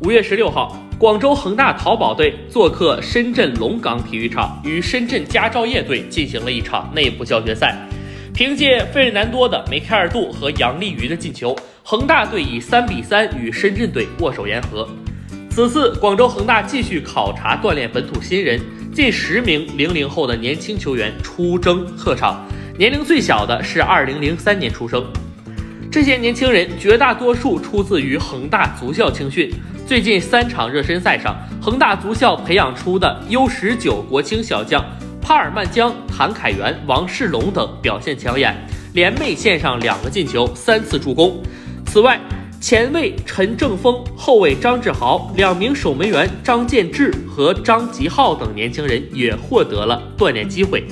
五月十六号，广州恒大淘宝队做客深圳龙岗体育场，与深圳佳兆业队进行了一场内部教学赛。凭借费尔南多的梅开二度和杨立瑜的进球，恒大队以三比三与深圳队握手言和。此次广州恒大继续考察锻炼本土新人，近十名零零后的年轻球员出征客场，年龄最小的是二零零三年出生。这些年轻人绝大多数出自于恒大足校青训。最近三场热身赛上，恒大足校培养出的 U 十九国青小将帕尔曼江、谭凯元、王世龙等表现抢眼，联袂献上两个进球、三次助攻。此外，前卫陈正峰、后卫张志豪、两名守门员张建志和张吉浩等年轻人也获得了锻炼机会。